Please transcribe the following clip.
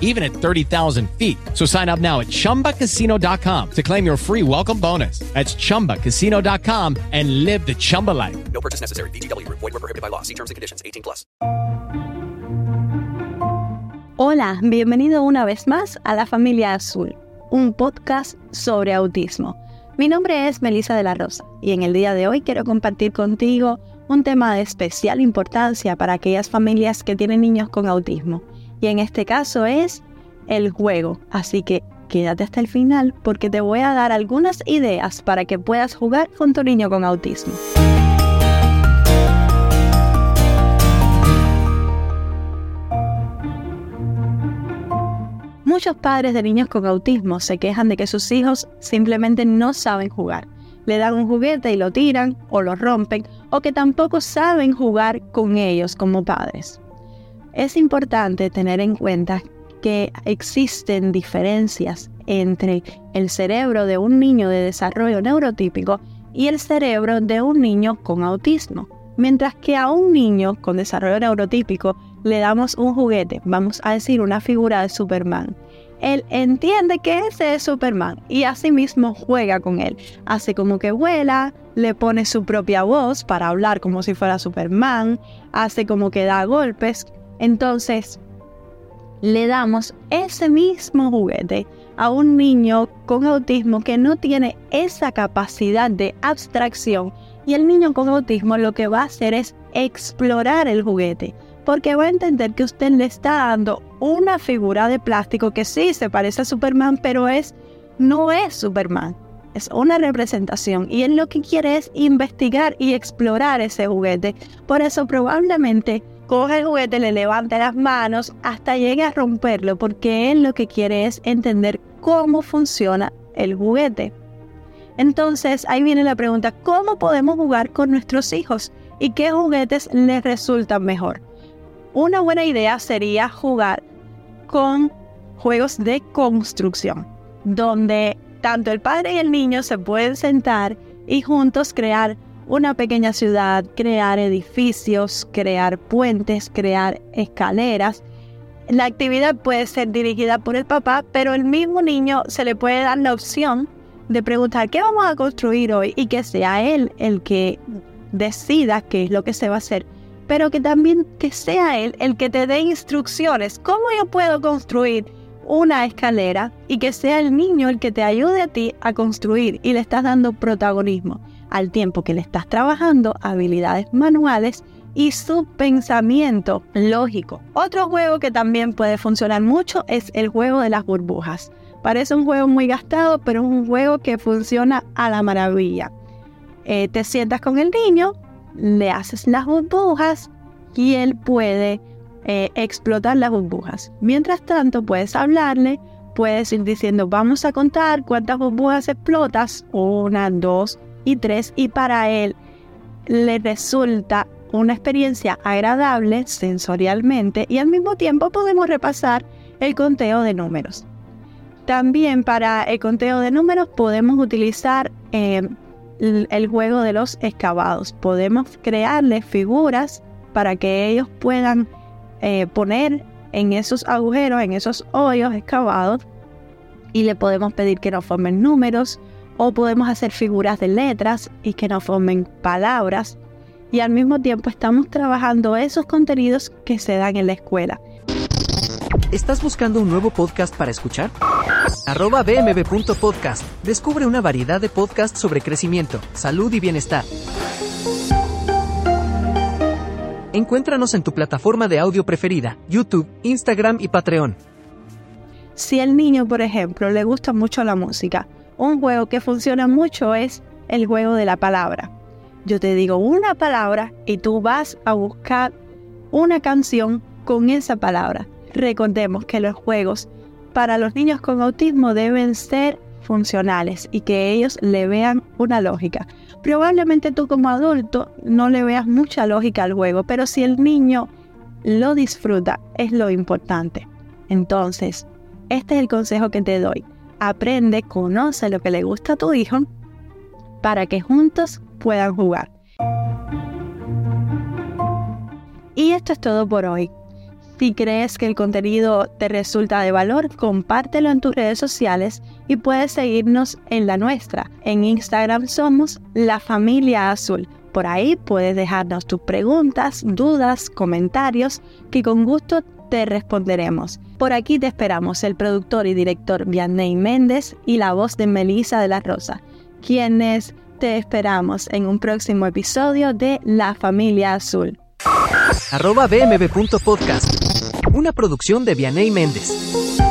even at 30,000 feet. So sign up now at chumbacasino.com to claim your free welcome bonus. That's chumbacasino.com and live the Chumba life. No purchase necessary. Group. Void were prohibited by law. See terms and conditions. 18 plus. Hola, bienvenido una vez más a La Familia Azul, un podcast sobre autismo. Mi nombre es Melissa de la Rosa y en el día de hoy quiero compartir contigo un tema de especial importancia para aquellas familias que tienen niños con autismo. Y en este caso es el juego. Así que quédate hasta el final porque te voy a dar algunas ideas para que puedas jugar con tu niño con autismo. Muchos padres de niños con autismo se quejan de que sus hijos simplemente no saben jugar. Le dan un juguete y lo tiran o lo rompen o que tampoco saben jugar con ellos como padres. Es importante tener en cuenta que existen diferencias entre el cerebro de un niño de desarrollo neurotípico y el cerebro de un niño con autismo. Mientras que a un niño con desarrollo neurotípico le damos un juguete, vamos a decir una figura de Superman. Él entiende que ese es Superman y asimismo juega con él. Hace como que vuela, le pone su propia voz para hablar como si fuera Superman, hace como que da golpes. Entonces, le damos ese mismo juguete a un niño con autismo que no tiene esa capacidad de abstracción y el niño con autismo lo que va a hacer es explorar el juguete porque va a entender que usted le está dando una figura de plástico que sí se parece a Superman, pero es no es Superman. Es una representación y él lo que quiere es investigar y explorar ese juguete. Por eso probablemente coge el juguete, le levante las manos hasta llegue a romperlo, porque él lo que quiere es entender cómo funciona el juguete. Entonces ahí viene la pregunta, ¿cómo podemos jugar con nuestros hijos? ¿Y qué juguetes les resultan mejor? Una buena idea sería jugar con juegos de construcción, donde tanto el padre y el niño se pueden sentar y juntos crear una pequeña ciudad, crear edificios, crear puentes, crear escaleras. La actividad puede ser dirigida por el papá, pero el mismo niño se le puede dar la opción de preguntar qué vamos a construir hoy y que sea él el que decida qué es lo que se va a hacer, pero que también que sea él el que te dé instrucciones, cómo yo puedo construir una escalera y que sea el niño el que te ayude a ti a construir y le estás dando protagonismo al tiempo que le estás trabajando habilidades manuales y su pensamiento lógico. Otro juego que también puede funcionar mucho es el juego de las burbujas. Parece un juego muy gastado, pero es un juego que funciona a la maravilla. Eh, te sientas con el niño, le haces las burbujas y él puede eh, explotar las burbujas. Mientras tanto, puedes hablarle, puedes ir diciendo, vamos a contar cuántas burbujas explotas, una, dos y tres, y para él le resulta una experiencia agradable sensorialmente y al mismo tiempo podemos repasar el conteo de números. También para el conteo de números podemos utilizar eh, el juego de los excavados. Podemos crearles figuras para que ellos puedan eh, poner en esos agujeros, en esos hoyos excavados, y le podemos pedir que nos formen números o podemos hacer figuras de letras y que nos formen palabras. Y al mismo tiempo estamos trabajando esos contenidos que se dan en la escuela. ¿Estás buscando un nuevo podcast para escuchar? Arroba bmb.podcast. Descubre una variedad de podcasts sobre crecimiento, salud y bienestar. Encuéntranos en tu plataforma de audio preferida, YouTube, Instagram y Patreon. Si al niño, por ejemplo, le gusta mucho la música, un juego que funciona mucho es el juego de la palabra. Yo te digo una palabra y tú vas a buscar una canción con esa palabra. Recordemos que los juegos para los niños con autismo deben ser funcionales y que ellos le vean una lógica. Probablemente tú como adulto no le veas mucha lógica al juego, pero si el niño lo disfruta es lo importante. Entonces, este es el consejo que te doy. Aprende, conoce lo que le gusta a tu hijo para que juntos puedan jugar. Y esto es todo por hoy. Si crees que el contenido te resulta de valor, compártelo en tus redes sociales y puedes seguirnos en la nuestra. En Instagram somos La Familia Azul. Por ahí puedes dejarnos tus preguntas, dudas, comentarios, que con gusto te responderemos. Por aquí te esperamos el productor y director Vianney Méndez y la voz de Melissa de la Rosa, quienes te esperamos en un próximo episodio de La Familia Azul. Una producción de Vianey Méndez.